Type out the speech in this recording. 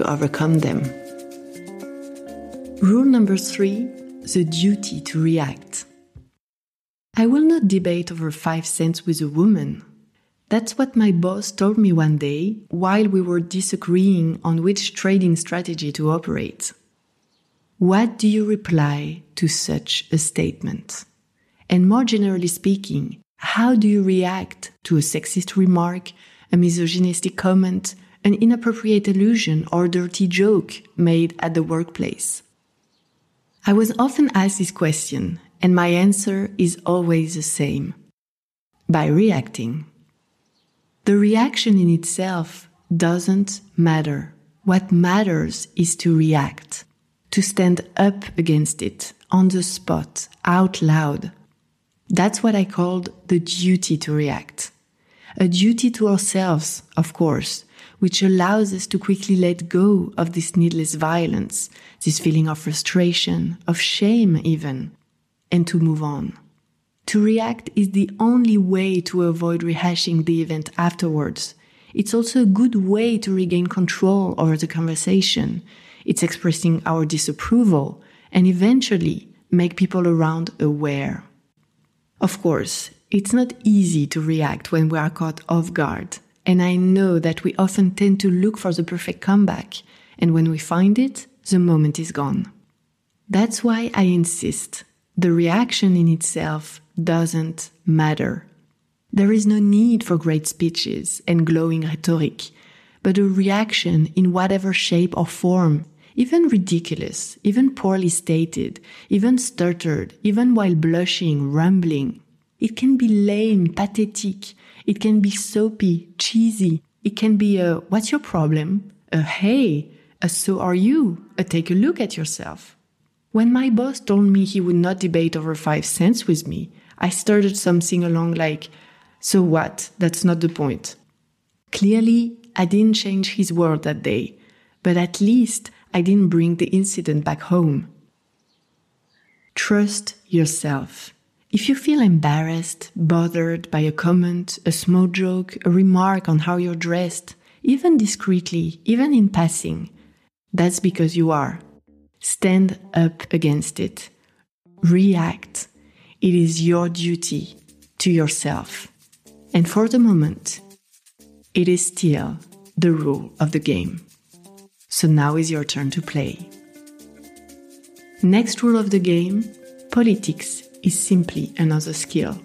to overcome them. Rule number three the duty to react. I will not debate over five cents with a woman. That's what my boss told me one day while we were disagreeing on which trading strategy to operate. What do you reply to such a statement? And more generally speaking, how do you react to a sexist remark, a misogynistic comment, an inappropriate allusion or dirty joke made at the workplace? I was often asked this question, and my answer is always the same by reacting. The reaction in itself doesn't matter. What matters is to react, to stand up against it on the spot, out loud. That's what I called the duty to react. A duty to ourselves, of course, which allows us to quickly let go of this needless violence, this feeling of frustration, of shame even, and to move on. To react is the only way to avoid rehashing the event afterwards. It's also a good way to regain control over the conversation. It's expressing our disapproval and eventually make people around aware. Of course, it's not easy to react when we are caught off guard. And I know that we often tend to look for the perfect comeback. And when we find it, the moment is gone. That's why I insist the reaction in itself doesn't matter. There is no need for great speeches and glowing rhetoric, but a reaction in whatever shape or form, even ridiculous, even poorly stated, even stuttered, even while blushing, rumbling. It can be lame, pathetic. It can be soapy, cheesy. It can be a, what's your problem? A, hey, a, so are you? A, take a look at yourself. When my boss told me he would not debate over five cents with me, I started something along like, so what? That's not the point. Clearly, I didn't change his world that day, but at least I didn't bring the incident back home. Trust yourself. If you feel embarrassed, bothered by a comment, a small joke, a remark on how you're dressed, even discreetly, even in passing, that's because you are. Stand up against it. React. It is your duty to yourself. And for the moment, it is still the rule of the game. So now is your turn to play. Next rule of the game politics is simply another skill.